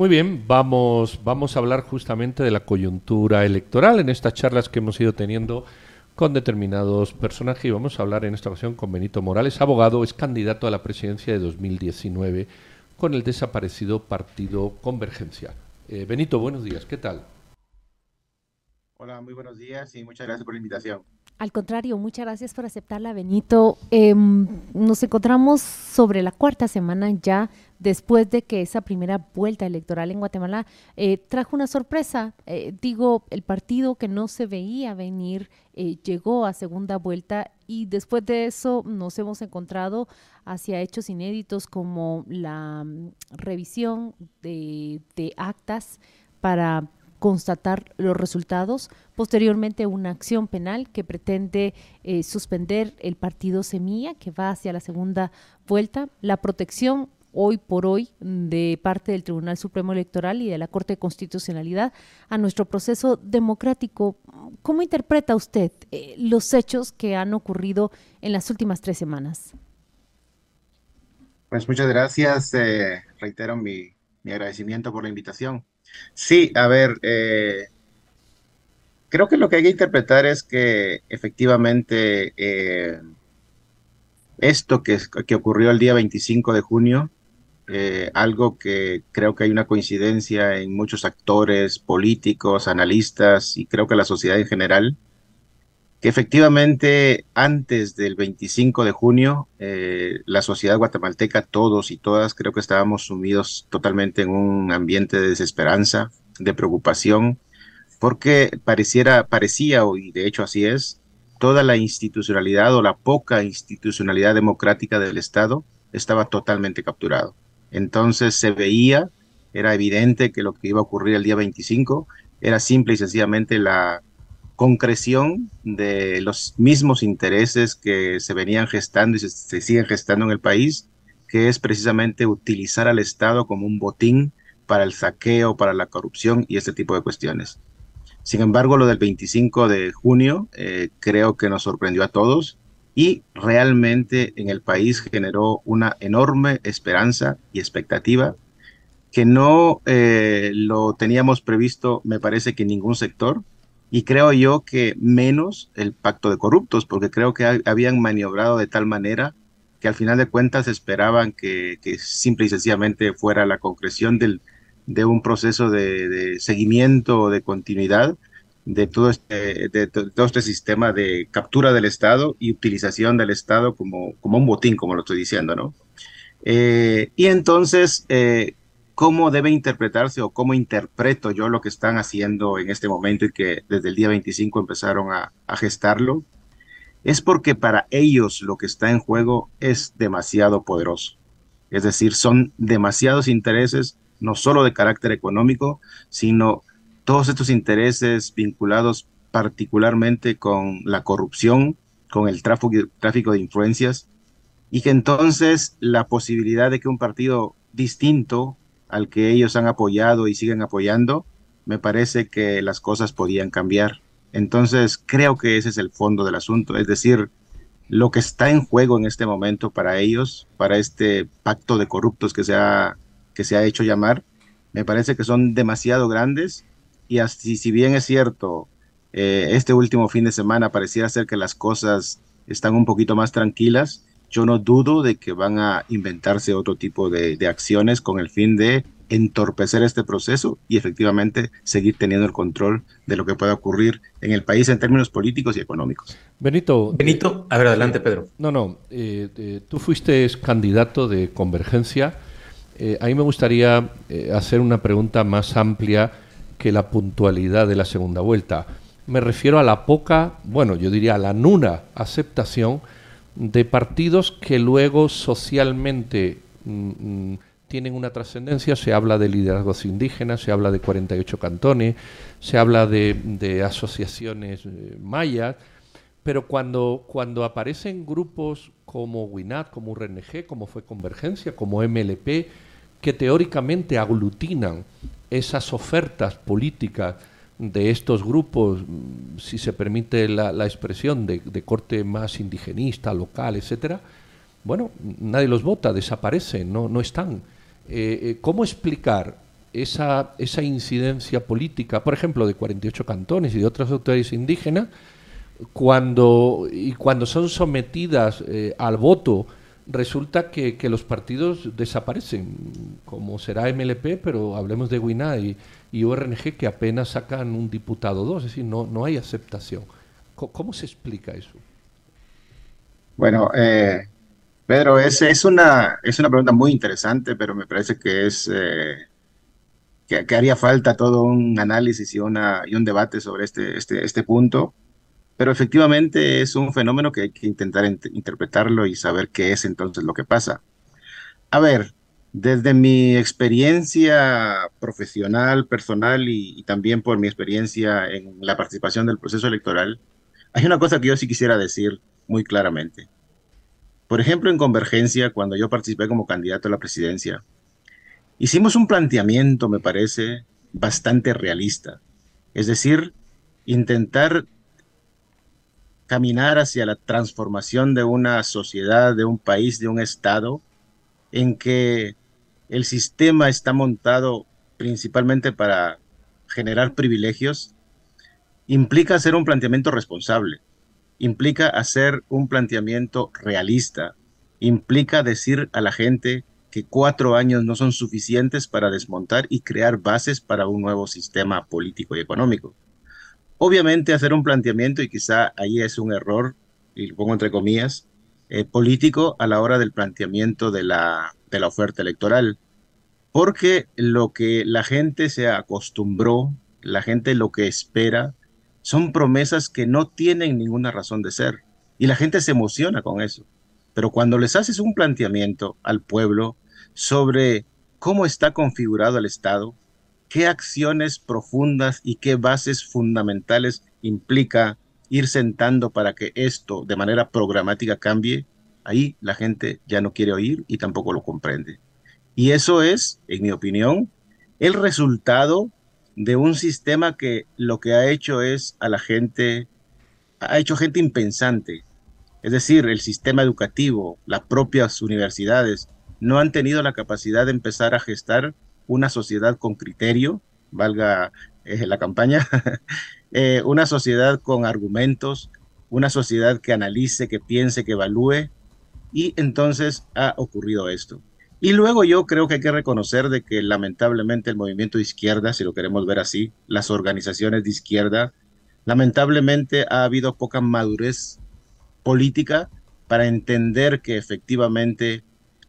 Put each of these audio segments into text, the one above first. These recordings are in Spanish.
Muy bien, vamos, vamos a hablar justamente de la coyuntura electoral en estas charlas que hemos ido teniendo con determinados personajes y vamos a hablar en esta ocasión con Benito Morales, abogado, es candidato a la presidencia de 2019 con el desaparecido partido Convergencia. Eh, Benito, buenos días, ¿qué tal? Hola, muy buenos días y muchas gracias por la invitación. Al contrario, muchas gracias por aceptarla, Benito. Em, nos encontramos sobre la cuarta semana ya después de que esa primera vuelta electoral en Guatemala eh, trajo una sorpresa. Eh, digo, el partido que no se veía venir eh, llegó a segunda vuelta y después de eso nos hemos encontrado hacia hechos inéditos como la mm, revisión de, de actas para constatar los resultados, posteriormente una acción penal que pretende eh, suspender el partido Semilla, que va hacia la segunda vuelta, la protección hoy por hoy de parte del Tribunal Supremo Electoral y de la Corte de Constitucionalidad a nuestro proceso democrático. ¿Cómo interpreta usted eh, los hechos que han ocurrido en las últimas tres semanas? Pues muchas gracias. Eh, reitero mi, mi agradecimiento por la invitación. Sí, a ver, eh, creo que lo que hay que interpretar es que efectivamente eh, esto que, que, ocurrió el día 25 de junio, eh, algo que creo que hay una coincidencia en muchos actores políticos, analistas y creo que la sociedad en general, que efectivamente antes del 25 de junio, eh, la sociedad guatemalteca, todos y todas, creo que estábamos sumidos totalmente en un ambiente de desesperanza, de preocupación, porque pareciera, parecía, y de hecho así es, toda la institucionalidad o la poca institucionalidad democrática del Estado estaba totalmente capturado. Entonces se veía, era evidente que lo que iba a ocurrir el día 25 era simple y sencillamente la concreción de los mismos intereses que se venían gestando y se, siguen gestando en el país, que es precisamente utilizar al Estado como un botín para el saqueo, para la corrupción y este tipo de cuestiones. Sin embargo, lo del 25 de junio eh, creo que nos sorprendió a todos y realmente en el país generó una enorme esperanza y expectativa que no eh, lo teníamos previsto, me parece que en ningún sector, y creo yo que menos el pacto de corruptos, porque creo que habían maniobrado de tal manera que al final de cuentas esperaban que, simple y sencillamente fuera la concreción del, de un proceso de, seguimiento, de continuidad de todo, este, todo este sistema de captura del Estado y utilización del Estado como, como un botín, como lo estoy diciendo, ¿no? Eh, y entonces, eh, cómo debe interpretarse o cómo interpreto yo lo que están haciendo en este momento y que desde el día 25 empezaron a, gestarlo, es porque para ellos lo que está en juego es demasiado poderoso. Es decir, son demasiados intereses, no solo de carácter económico, sino todos estos intereses vinculados particularmente con la corrupción, con el tráfico, tráfico de influencias, y que entonces la posibilidad de que un partido distinto al que ellos han apoyado y siguen apoyando, me parece que las cosas podían cambiar. Entonces, creo que ese es el fondo del asunto, es decir, lo que está en juego en este momento para ellos, para este pacto de corruptos que se ha, que se ha hecho llamar, me parece que son demasiado grandes y así, si bien es cierto, eh, este último fin de semana pareciera ser que las cosas están un poquito más tranquilas, yo no dudo de que van a inventarse otro tipo de, acciones con el fin de entorpecer este proceso y efectivamente seguir teniendo el control de lo que pueda ocurrir en el país en términos políticos y económicos. Benito. Benito, a ver, adelante, Pedro. No, no, eh, eh, tú fuiste candidato de Convergencia. Eh, a mí me gustaría hacer una pregunta más amplia que la puntualidad de la segunda vuelta. Me refiero a la poca, bueno, yo diría a la nula aceptación de partidos que luego socialmente mm, mm, tienen una trascendencia, se habla de liderazgos indígenas, se habla de 48 cantones, se habla de, asociaciones eh, mayas, pero cuando, cuando aparecen grupos como WINAT, como URNG, como fue Convergencia, como MLP, que teóricamente aglutinan esas ofertas políticas de estos grupos, si se permite la, expresión, de, corte más indigenista, local, etcétera, bueno, nadie los vota, desaparecen, no, no están. Eh, eh, ¿Cómo explicar esa, esa incidencia política, por ejemplo, de 48 cantones y de otras autoridades indígenas, cuando, y cuando son sometidas eh, al voto, resulta que, los partidos desaparecen, como será MLP, pero hablemos de Guiná y, y URNG que apenas sacan un diputado o dos, es decir, no, no hay aceptación. ¿Cómo, se explica eso? Bueno, eh, Pedro, es, es, una, es una pregunta muy interesante, pero me parece que es eh, que, haría falta todo un análisis y, una, y un debate sobre este, este, este punto. Pero efectivamente es un fenómeno que hay que intentar interpretarlo y saber qué es entonces lo que pasa. A ver, desde mi experiencia profesional, personal y, también por mi experiencia en la participación del proceso electoral, hay una cosa que yo sí quisiera decir muy claramente. Por ejemplo, en Convergencia, cuando yo participé como candidato a la presidencia, hicimos un planteamiento, me parece, bastante realista. Es decir, intentar caminar hacia la transformación de una sociedad, de un país, de un Estado, en que el sistema está montado principalmente para generar privilegios, implica hacer un planteamiento responsable, implica hacer un planteamiento realista, implica decir a la gente que cuatro años no son suficientes para desmontar y crear bases para un nuevo sistema político y económico. Obviamente hacer un planteamiento, y quizá ahí es un error, y lo pongo entre comillas, eh, político a la hora del planteamiento de la, de la oferta electoral, porque lo que la gente se acostumbró, la gente lo que espera, son promesas que no tienen ninguna razón de ser, y la gente se emociona con eso. Pero cuando les haces un planteamiento al pueblo sobre cómo está configurado el Estado, qué acciones profundas y qué bases fundamentales implica ir sentando para que esto de manera programática cambie, ahí la gente ya no quiere oír y tampoco lo comprende. Y eso es, en mi opinión, el resultado de un sistema que lo que ha hecho es a la gente, ha hecho gente impensante. Es decir, el sistema educativo, las propias universidades, no han tenido la capacidad de empezar a gestar una sociedad con criterio, valga eh, la campaña, eh, una sociedad con argumentos, una sociedad que analice, que piense, que evalúe, y entonces ha ocurrido esto. Y luego yo creo que hay que reconocer de que lamentablemente el movimiento de izquierda, si lo queremos ver así, las organizaciones de izquierda, lamentablemente ha habido poca madurez política para entender que efectivamente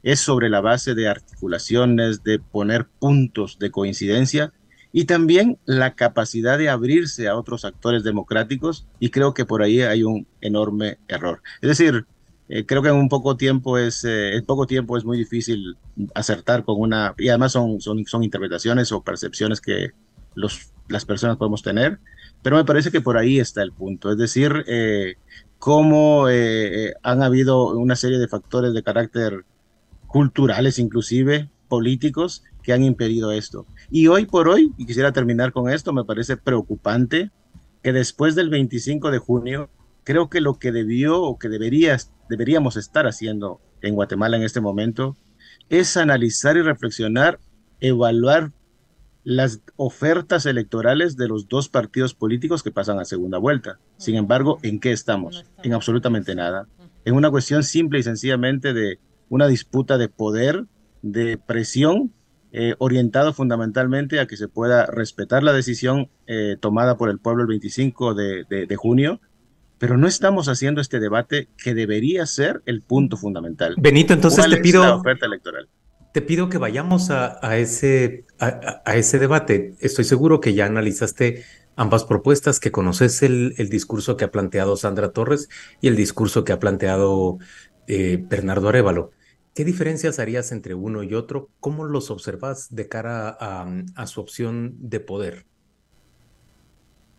es sobre la base de articulaciones, de poner puntos de coincidencia y también la capacidad de abrirse a otros actores democráticos y creo que por ahí hay un enorme error. Es decir, eh, creo que en un poco tiempo es, eh, en poco tiempo es muy difícil acertar con una, y además son, son, interpretaciones o percepciones que los, las personas podemos tener, pero me parece que por ahí está el punto, es decir, eh, cómo han habido una serie de factores de carácter culturales inclusive, políticos, que han impedido esto. Y hoy por hoy, y quisiera terminar con esto, me parece preocupante que después del 25 de junio, creo que lo que debió o que debería, deberíamos estar haciendo en Guatemala en este momento es analizar y reflexionar, evaluar las ofertas electorales de los dos partidos políticos que pasan a segunda vuelta. Sin embargo, ¿en qué estamos? En absolutamente nada. En una cuestión simple y sencillamente de una disputa de poder, de presión, eh, orientado fundamentalmente a que se pueda respetar la decisión eh, tomada por el pueblo el 25 de, junio, pero no estamos haciendo este debate que debería ser el punto fundamental. Benito, entonces te pido... oferta electoral? Te pido que vayamos a, ese, a, ese debate. Estoy seguro que ya analizaste ambas propuestas, que conoces el, el, discurso que ha planteado Sandra Torres y el discurso que ha planteado eh, Bernardo Arevalo. ¿Qué diferencias harías entre uno y otro? ¿Cómo los observas de cara a, su opción de poder?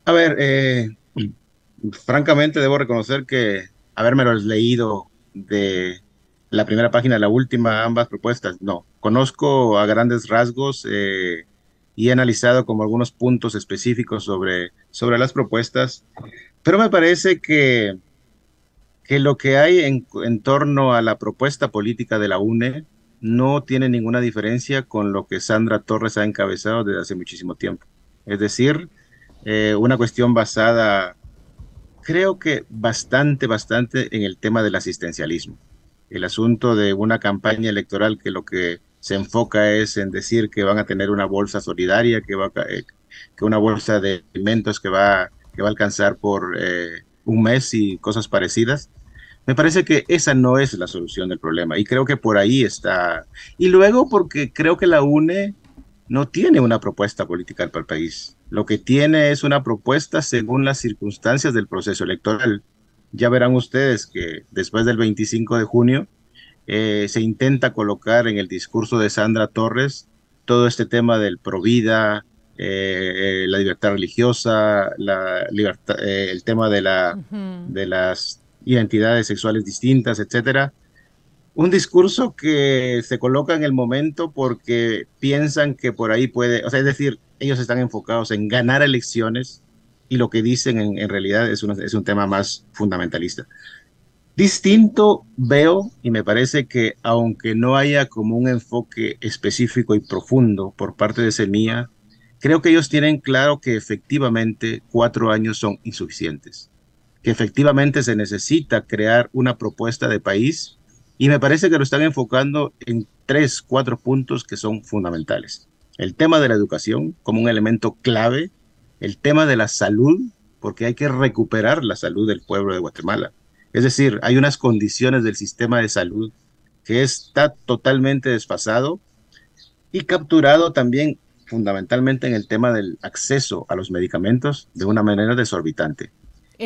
A ver, eh, francamente debo reconocer que habérmelo leído de la primera página a la última, ambas propuestas, no. Conozco a grandes rasgos eh, y he analizado como algunos puntos específicos sobre, sobre las propuestas, pero me parece que que lo que hay en, torno a la propuesta política de la UNE no tiene ninguna diferencia con lo que Sandra Torres ha encabezado desde hace muchísimo tiempo. Es decir, eh, una cuestión basada, creo que bastante, bastante en el tema del asistencialismo. El asunto de una campaña electoral que lo que se enfoca es en decir que van a tener una bolsa solidaria, que, va, eh, que una bolsa de alimentos que va, que va a alcanzar por eh, un mes y cosas parecidas. Me parece que esa no es la solución del problema y creo que por ahí está. Y luego porque creo que la UNE no tiene una propuesta política para el país. Lo que tiene es una propuesta según las circunstancias del proceso electoral. Ya verán ustedes que después del 25 de junio eh, se intenta colocar en el discurso de Sandra Torres todo este tema del provida, eh, eh, la libertad religiosa, la libertad, el tema de, la, de las identidades sexuales distintas, etcétera. Un discurso que se coloca en el momento porque piensan que por ahí puede, o sea, es decir, ellos están enfocados en ganar elecciones y lo que dicen en, realidad es, es un tema más fundamentalista. Distinto veo y me parece que aunque no haya como un enfoque específico y profundo por parte de Semilla, creo que ellos tienen claro que efectivamente cuatro años son insuficientes que efectivamente se necesita crear una propuesta de país y me parece que lo están enfocando en tres, cuatro puntos que son fundamentales. El tema de la educación como un elemento clave, el tema de la salud, porque hay que recuperar la salud del pueblo de Guatemala. Es decir, hay unas condiciones del sistema de salud que está totalmente desfasado y capturado también fundamentalmente en el tema del acceso a los medicamentos de una manera desorbitante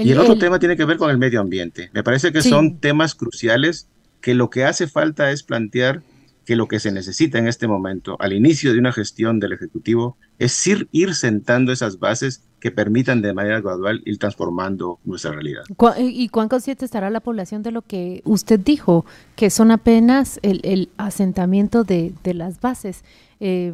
y el otro tema tiene que ver con el medio ambiente. Me parece que son temas cruciales que lo que hace falta es plantear que lo que se necesita en este momento, al inicio de una gestión del Ejecutivo, es ir, ir sentando esas bases que permitan de manera gradual ir transformando nuestra realidad. ¿Y cuán consciente estará la población de lo que usted dijo, que son apenas el, asentamiento de, las bases? Eh,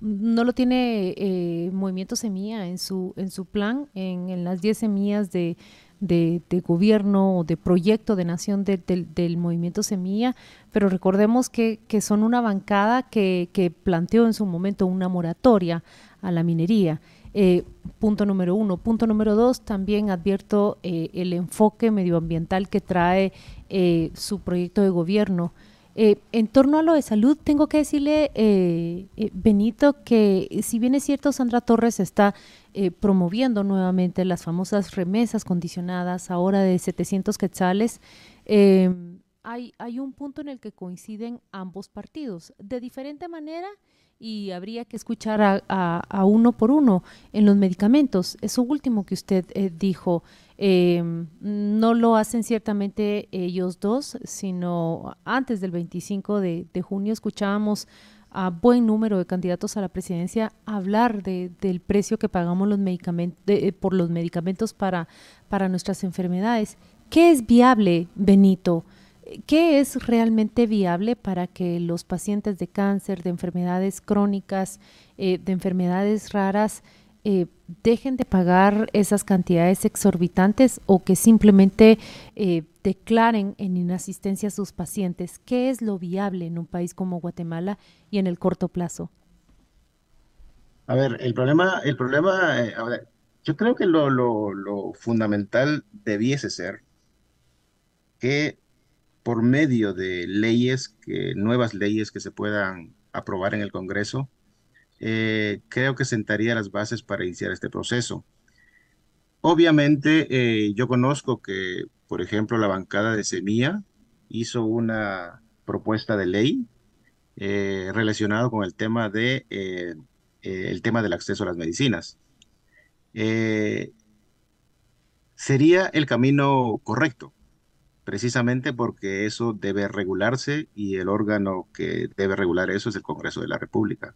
no lo tiene eh, Movimiento Semilla en su, en su plan, en, las 10 semillas de, de, gobierno o de proyecto de nación del Movimiento Semilla, pero recordemos que, que son una bancada que, que, planteó en su momento una moratoria a la minería. Eh, punto número uno. Punto número dos, también advierto eh, el enfoque medioambiental que trae eh, su proyecto de gobierno. En torno a lo de salud, tengo que decirle, Benito, que si bien es cierto, Sandra Torres está promoviendo nuevamente las famosas remesas condicionadas, ahora de 700 quetzales, hay, hay un punto en el que coinciden ambos partidos. De diferente manera, y habría que escuchar a, uno por uno en los medicamentos. Eso último que usted eh, dijo, em, no lo hacen ciertamente ellos dos, sino antes del 25 de, junio escuchábamos a buen número de candidatos a la presidencia hablar del precio que pagamos los medicamentos, eh, por los medicamentos para nuestras enfermedades. ¿Qué es viable, Benito? ¿Qué es realmente viable para que los pacientes de cáncer, de enfermedades crónicas, eh, de enfermedades raras, eh, dejen de pagar esas cantidades exorbitantes o que simplemente eh, declaren en inasistencia a sus pacientes? ¿Qué es lo viable en un país como Guatemala y en el corto plazo? A ver, el problema, el problema, yo creo que lo, lo fundamental debiese ser que por medio de leyes, nuevas leyes que se puedan aprobar en el Congreso, eh, creo que sentaría las bases para iniciar este proceso. Obviamente, eh, yo conozco que, por ejemplo, la bancada de Semilla hizo una propuesta de ley eh, relacionado con el tema de el tema del acceso a las medicinas. sería el camino correcto precisamente porque eso debe regularse y el órgano que debe regular eso es el Congreso de la República.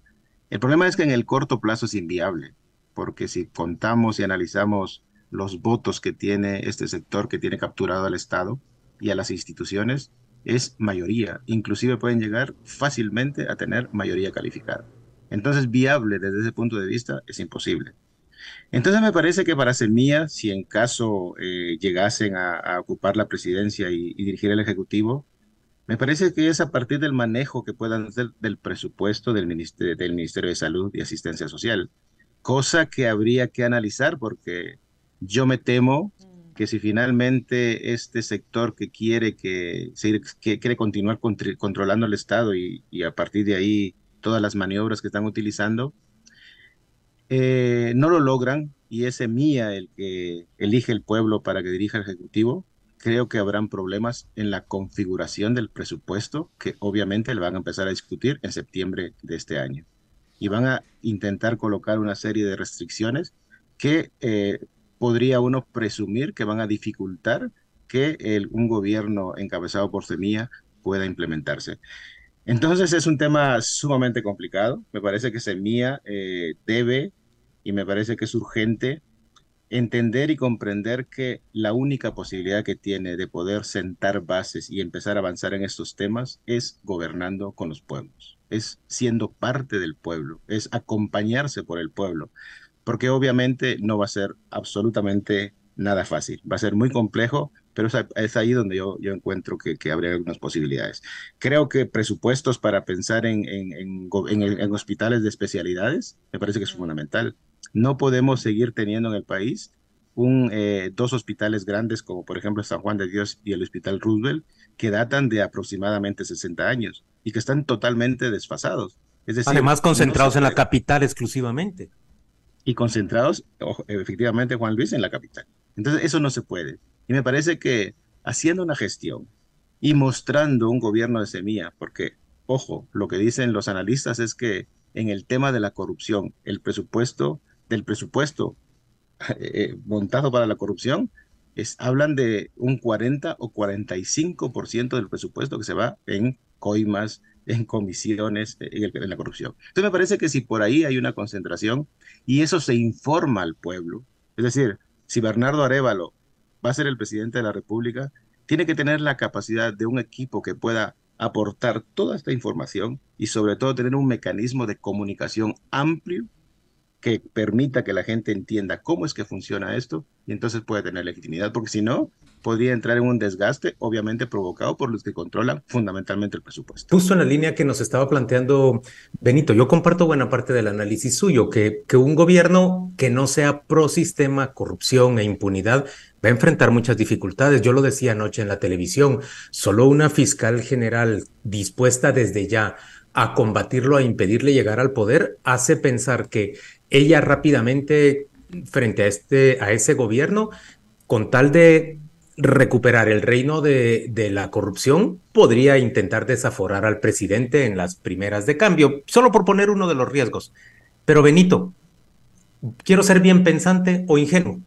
El problema es que en el corto plazo es inviable, porque si contamos y analizamos los votos que tiene este sector que tiene capturado al Estado y a las instituciones, es mayoría. Inclusive pueden llegar fácilmente a tener mayoría calificada. Entonces, viable desde ese punto de vista es imposible. Entonces me parece que para Semilla, si en caso eh, llegasen a, ocupar la presidencia y, dirigir el Ejecutivo, Me parece que es a partir del manejo que puedan hacer del presupuesto del Ministerio, del Ministerio de Salud y Asistencia Social, cosa que habría que analizar porque yo me temo que si finalmente este sector que quiere que, que quiere continuar controlando el Estado y, a partir de ahí todas las maniobras que están utilizando, eh, no lo logran y es mía el que elige el pueblo para que dirija el Ejecutivo, creo que habrán problemas en la configuración del presupuesto, que obviamente le van a empezar a discutir en septiembre de este año. Y van a intentar colocar una serie de restricciones que eh, podría uno presumir que van a dificultar que un gobierno encabezado por Semilla pueda implementarse. Entonces es un tema sumamente complicado. Me parece que Semilla eh, debe y me parece que es urgente entender y comprender que la única posibilidad que tiene de poder sentar bases y empezar a avanzar en estos temas es gobernando con los pueblos, es siendo parte del pueblo, es acompañarse por el pueblo, porque obviamente no va a ser absolutamente nada fácil, va a ser muy complejo, pero es ahí donde yo, yo encuentro que, que habría algunas posibilidades. Creo que presupuestos para pensar en, en, en, en hospitales de especialidades me parece que es fundamental no podemos seguir teniendo en el país un, eh, dos hospitales grandes como por ejemplo San Juan de Dios y el Hospital Roosevelt que datan de aproximadamente 60 años y que están totalmente desfasados. Es decir, Además concentrados en la capital exclusivamente. Y concentrados, efectivamente, Juan Luis, en la capital. Entonces, eso no se puede. Y me parece que haciendo una gestión y mostrando un gobierno de semilla, porque, ojo, lo que dicen los analistas es que en el tema de la corrupción, el presupuesto del presupuesto eh, montado para la corrupción, es, hablan de un 40 o 45% del presupuesto que se va en coimas, en comisiones, eh, en, la corrupción. Entonces me parece que si por ahí hay una concentración y eso se informa al pueblo, es decir, si Bernardo Arevalo va a ser el presidente de la República, tiene que tener la capacidad de un equipo que pueda aportar toda esta información y sobre todo tener un mecanismo de comunicación amplio que permita que la gente entienda cómo es que funciona esto y entonces puede tener legitimidad, porque si no, podría entrar en un desgaste, obviamente provocado por los que controlan fundamentalmente el presupuesto. Justo en la línea que nos estaba planteando Benito, yo comparto buena parte del análisis suyo, que, que un gobierno que no sea pro sistema, corrupción e impunidad va a enfrentar muchas dificultades. Yo lo decía anoche en la televisión, solo una fiscal general dispuesta desde ya a combatirlo, a impedirle llegar al poder, hace pensar que ella rápidamente frente a, este, a ese gobierno, con tal de recuperar el reino de, de, la corrupción, podría intentar desaforar al presidente en las primeras de cambio, solo por poner uno de los riesgos. Pero Benito, quiero ser bien pensante o ingenuo.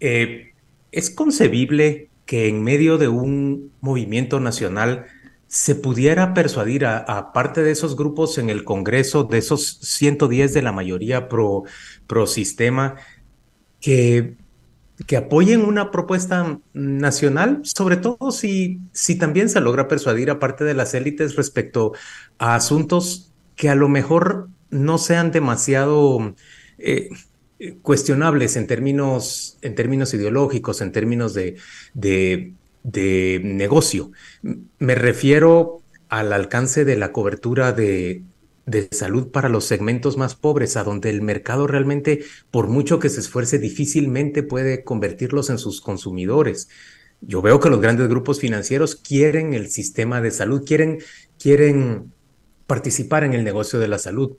Eh, ¿Es concebible que en medio de un movimiento nacional se pudiera persuadir a, parte de esos grupos en el Congreso, de esos 110 de la mayoría pro, pro sistema, que, que apoyen una propuesta nacional, sobre todo si, si también se logra persuadir a parte de las élites respecto a asuntos que a lo mejor no sean demasiado eh, cuestionables en términos, en términos ideológicos, en términos de, de de negocio. Me refiero al alcance de la cobertura de, de salud para los segmentos más pobres, a donde el mercado realmente, por mucho que se esfuerce, difícilmente puede convertirlos en sus consumidores. Yo veo que los grandes grupos financieros quieren el sistema de salud, quieren, quieren participar en el negocio de la salud,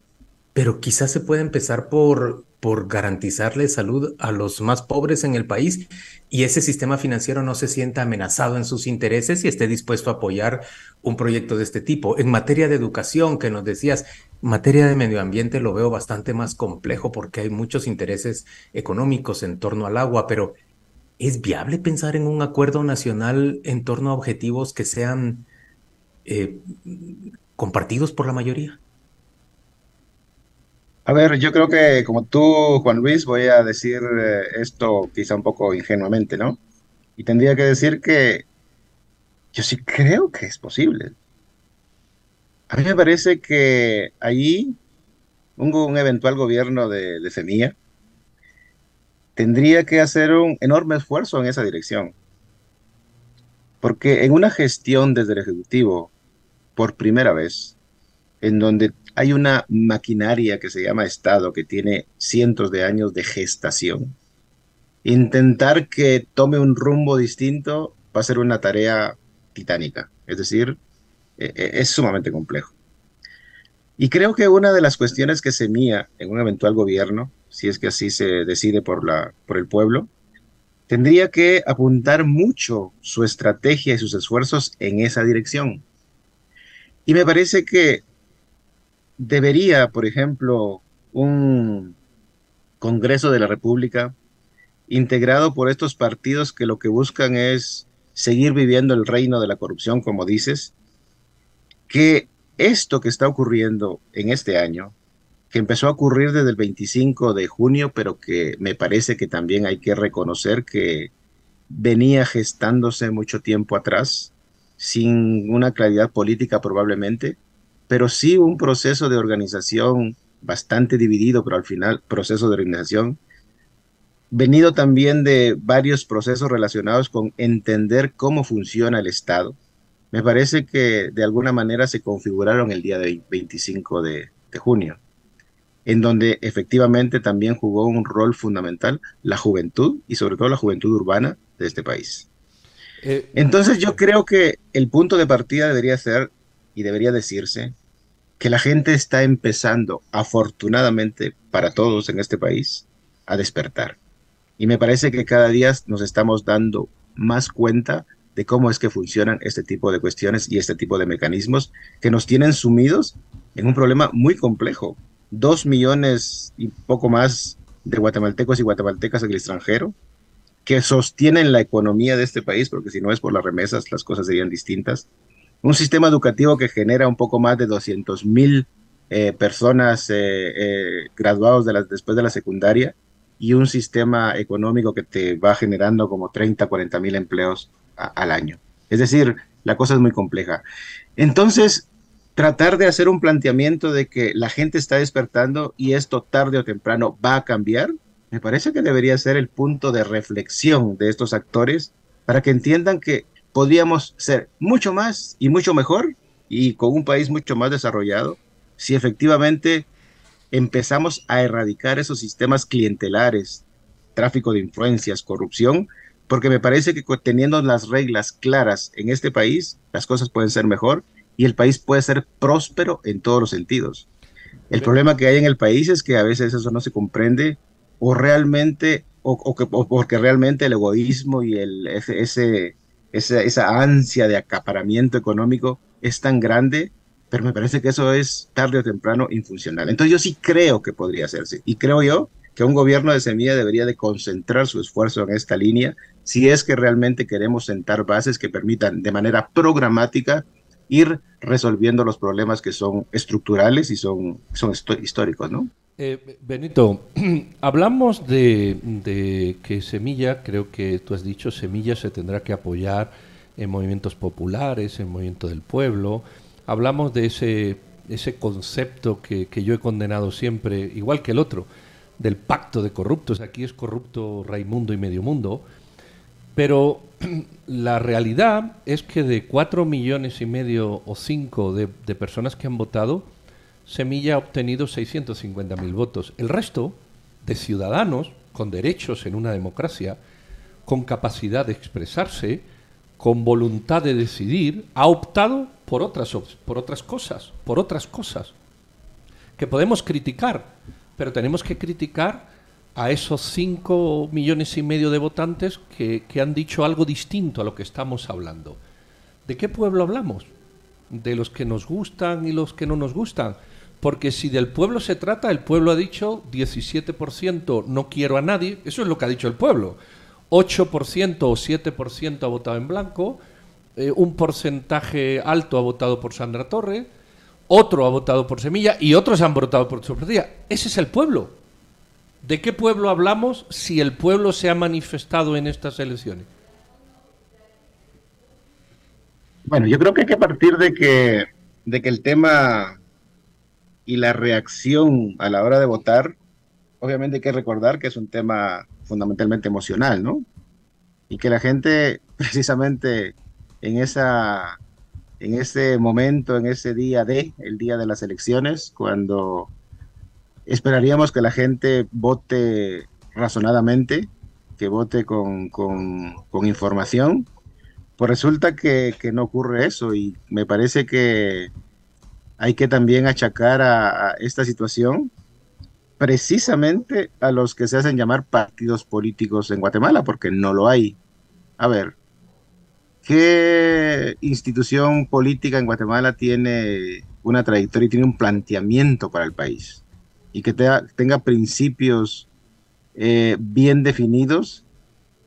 pero quizás se puede empezar por, por garantizarle salud a los más pobres en el país y ese sistema financiero no se sienta amenazado en sus intereses y esté dispuesto a apoyar un proyecto de este tipo. En materia de educación, que nos decías, materia de medio ambiente lo veo bastante más complejo porque hay muchos intereses económicos en torno al agua, pero ¿es viable pensar en un acuerdo nacional en torno a objetivos que sean eh, compartidos por la mayoría? A ver, yo creo que como tú, Juan Luis, voy a decir eh, esto quizá un poco ingenuamente, ¿no? Y tendría que decir que yo sí creo que es posible. A mí me parece que allí un, un eventual gobierno de, de Semilla tendría que hacer un enorme esfuerzo en esa dirección. Porque en una gestión desde el Ejecutivo por primera vez, en donde hay una maquinaria que se llama Estado, que tiene cientos de años de gestación. Intentar que tome un rumbo distinto va a ser una tarea titánica, es decir, e, e, es sumamente complejo. Y creo que una de las cuestiones que semía en un eventual gobierno, si es que así se decide por, la, por el pueblo, tendría que apuntar mucho su estrategia y sus esfuerzos en esa dirección. Y me parece que debería, por ejemplo, un Congreso de la República integrado por estos partidos que lo que buscan es seguir viviendo el reino de la corrupción, como dices, que esto que está ocurriendo en este año, que empezó a ocurrir desde el 25 de junio, pero que me parece que también hay que reconocer que venía gestándose mucho tiempo atrás, sin una claridad política probablemente, pero sí un proceso de organización bastante dividido, pero al final proceso de organización, venido también de varios procesos relacionados con entender cómo funciona el Estado. Me parece que de alguna manera se configuraron el día de 25 de, de junio en donde efectivamente también jugó un rol fundamental la juventud y sobre todo la juventud urbana de este país. Eh, Entonces yo creo que el punto de partida debería ser y debería decirse que la gente está empezando, afortunadamente para todos en este país, a despertar. Y me parece que cada día nos estamos dando más cuenta de cómo es que funcionan este tipo de cuestiones y este tipo de mecanismos que nos tienen sumidos en un problema muy complejo, dos millones y poco más de guatemaltecos y guatemaltecas en el extranjero, que sostienen la economía de este país, porque si no es por las remesas, las cosas serían distintas. Un sistema educativo que genera un poco más de 200 mil eh, personas eh, eh, graduados de después de la secundaria y un sistema económico que te va generando como 30, 40 mil empleos al año. Es decir, la cosa es muy compleja. Entonces, tratar de hacer un planteamiento de que la gente está despertando y esto tarde o temprano va a cambiar, me parece que debería ser el punto de reflexión de estos actores para que entiendan que podríamos ser mucho más y mucho mejor y con un país mucho más desarrollado si efectivamente empezamos a erradicar esos sistemas clientelares, tráfico de influencias, corrupción, porque me parece que teniendo las reglas claras en este país, las cosas pueden ser mejor y el país puede ser próspero en todos los sentidos. El problema que hay en el país es que a veces eso no se comprende o realmente, o, que, porque realmente el egoísmo y el, ese, esa, ansia de acaparamiento económico es tan grande, pero me parece que eso es tarde o temprano infuncional. Entonces yo sí creo que podría hacerse y creo yo que un gobierno de semilla debería de concentrar su esfuerzo en esta línea si es que realmente queremos sentar bases que permitan de manera programática ir resolviendo los problemas que son estructurales y son, son históricos, ¿no? Eh, Benito, hablamos de, que Semilla, creo que tú has dicho, Semilla se tendrá que apoyar en movimientos populares, en movimiento del pueblo. Hablamos de ese, ese concepto que, que yo he condenado siempre, igual que el otro, del pacto de corruptos. Aquí es corrupto Raimundo y medio mundo. Pero la realidad es que de cuatro millones y medio o cinco de, personas que han votado, Semilla ha obtenido 650 mil votos. El resto de ciudadanos con derechos en una democracia, con capacidad de expresarse, con voluntad de decidir, ha optado por otras, por otras cosas, por otras cosas, que podemos criticar, pero tenemos que criticar a esos cinco millones y medio de votantes que, han dicho algo distinto a lo que estamos hablando. ¿De qué pueblo hablamos? ¿De los que nos gustan y los que no nos gustan? Porque si del pueblo se trata, el pueblo ha dicho 17% no quiero a nadie, eso es lo que ha dicho el pueblo. 8% o 7% ha votado en blanco, eh, un porcentaje alto ha votado por Sandra Torre, otro ha votado por Semilla y otros han votado por Sofía. Ese es el pueblo. ¿De qué pueblo hablamos si el pueblo se ha manifestado en estas elecciones? Bueno, yo creo que hay que partir de que, de que el tema y la reacción a la hora de votar, obviamente hay que recordar que es un tema fundamentalmente emocional, ¿no? Y que la gente precisamente en esa en ese momento, en ese día de, el día de las elecciones, cuando esperaríamos que la gente vote razonadamente, que vote con, información, pues resulta que, no ocurre eso y me parece que hay que también achacar a, esta situación precisamente a los que se hacen llamar partidos políticos en Guatemala, porque no lo hay. A ver, ¿qué institución política en Guatemala tiene una trayectoria y tiene un planteamiento para el país? Y que tenga principios eh, bien definidos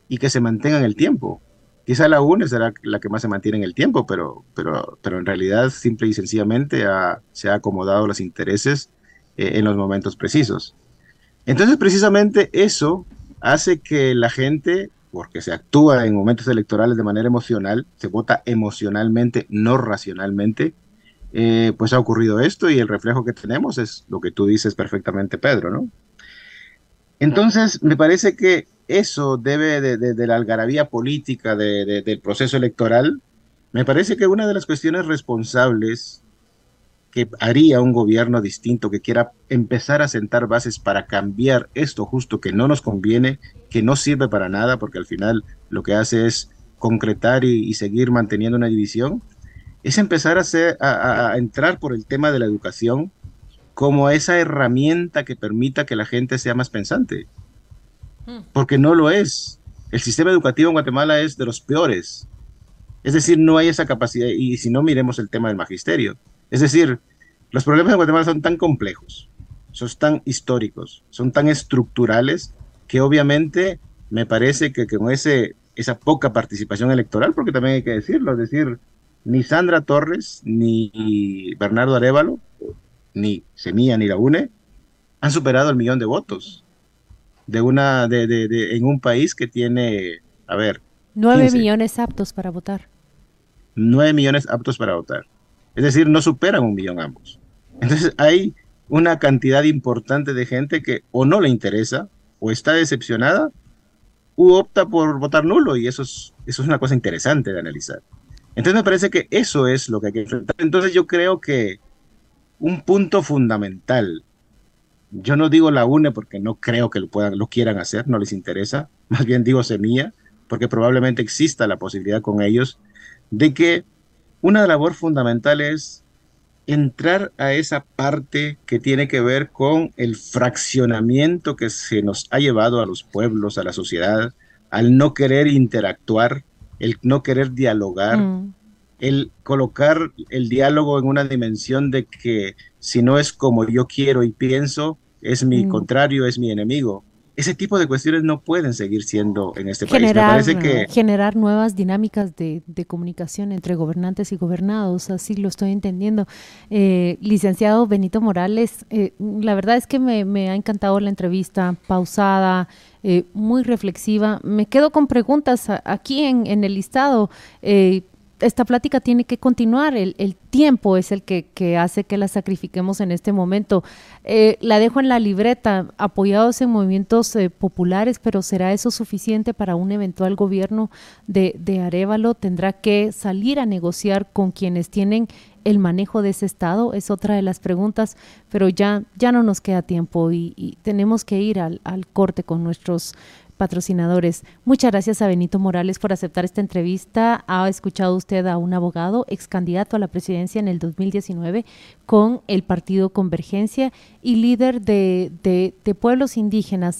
y que se mantengan en el tiempo. Quizá la UNE será la que más se mantiene en el tiempo, pero, pero, pero en realidad simple y sencillamente se ha acomodado los intereses eh, en los momentos precisos. Entonces precisamente eso hace que la gente, porque se actúa en momentos electorales de manera emocional, se vota emocionalmente, no racionalmente, eh, pues ha ocurrido esto y el reflejo que tenemos es lo que tú dices perfectamente, Pedro, ¿no? Entonces, me parece que eso debe de, la algarabía política del proceso electoral, me parece que una de las cuestiones responsables que haría un gobierno distinto que quiera empezar a sentar bases para cambiar esto justo que no nos conviene, que no sirve para nada, porque al final lo que hace es concretar y, seguir manteniendo una división, es empezar a, a entrar por el tema de la educación como esa herramienta que permita que la gente sea más pensante. Hmm. Porque no lo es. El sistema educativo en Guatemala es de los peores. Es decir, no hay esa capacidad. Y si no, miremos el tema del magisterio. Es decir, los problemas en Guatemala son tan complejos, son tan históricos, son tan estructurales, que obviamente me parece que con ese, esa poca participación electoral, porque también hay que decirlo, es decir, ni Sandra Torres ni Bernardo Arevalo ni Semilla ni la UNE, han superado el millón de votos de una, de, de, en un país que tiene, a ver. Nueve millones aptos para votar. Nueve millones aptos para votar. Es decir, no superan un millón ambos. Entonces hay una cantidad importante de gente que o no le interesa, o está decepcionada, u opta por votar nulo, y eso es, eso es una cosa interesante de analizar. Entonces me parece que eso es lo que hay que enfrentar. Entonces yo creo que un punto fundamental. Yo no digo la UNE porque no creo que lo puedan, lo quieran hacer, no les interesa. Más bien digo semilla, porque probablemente exista la posibilidad con ellos de que una labor fundamental es entrar a esa parte que tiene que ver con el fraccionamiento que se nos ha llevado a los pueblos, a la sociedad, al no querer interactuar, el no querer dialogar, mm el colocar el diálogo en una dimensión de que si no es como yo quiero y pienso, es mi mm. contrario, es mi enemigo. Ese tipo de cuestiones no pueden seguir siendo en este país. Me parece que... Generar nuevas dinámicas de, comunicación entre gobernantes y gobernados, así lo estoy entendiendo. Eh, licenciado Benito Morales, eh, la verdad es que me, ha encantado la entrevista, pausada, eh, muy reflexiva. Me quedo con preguntas aquí en, en el listado esta plática tiene que continuar, el, tiempo es el que, hace que la sacrifiquemos en este momento. Eh, la dejo en la libreta, apoyados en movimientos eh, populares, pero ¿será eso suficiente para un eventual gobierno de, Arevalo? ¿Tendrá que salir a negociar con quienes tienen el manejo de ese estado? Es otra de las preguntas, pero ya, ya no nos queda tiempo y, tenemos que ir al corte con nuestros patrocinadores. Muchas gracias a Benito Morales por aceptar esta entrevista. Ha escuchado usted a un abogado, ex candidato a la presidencia en el 2019 con el partido Convergencia y líder de, de, pueblos indígenas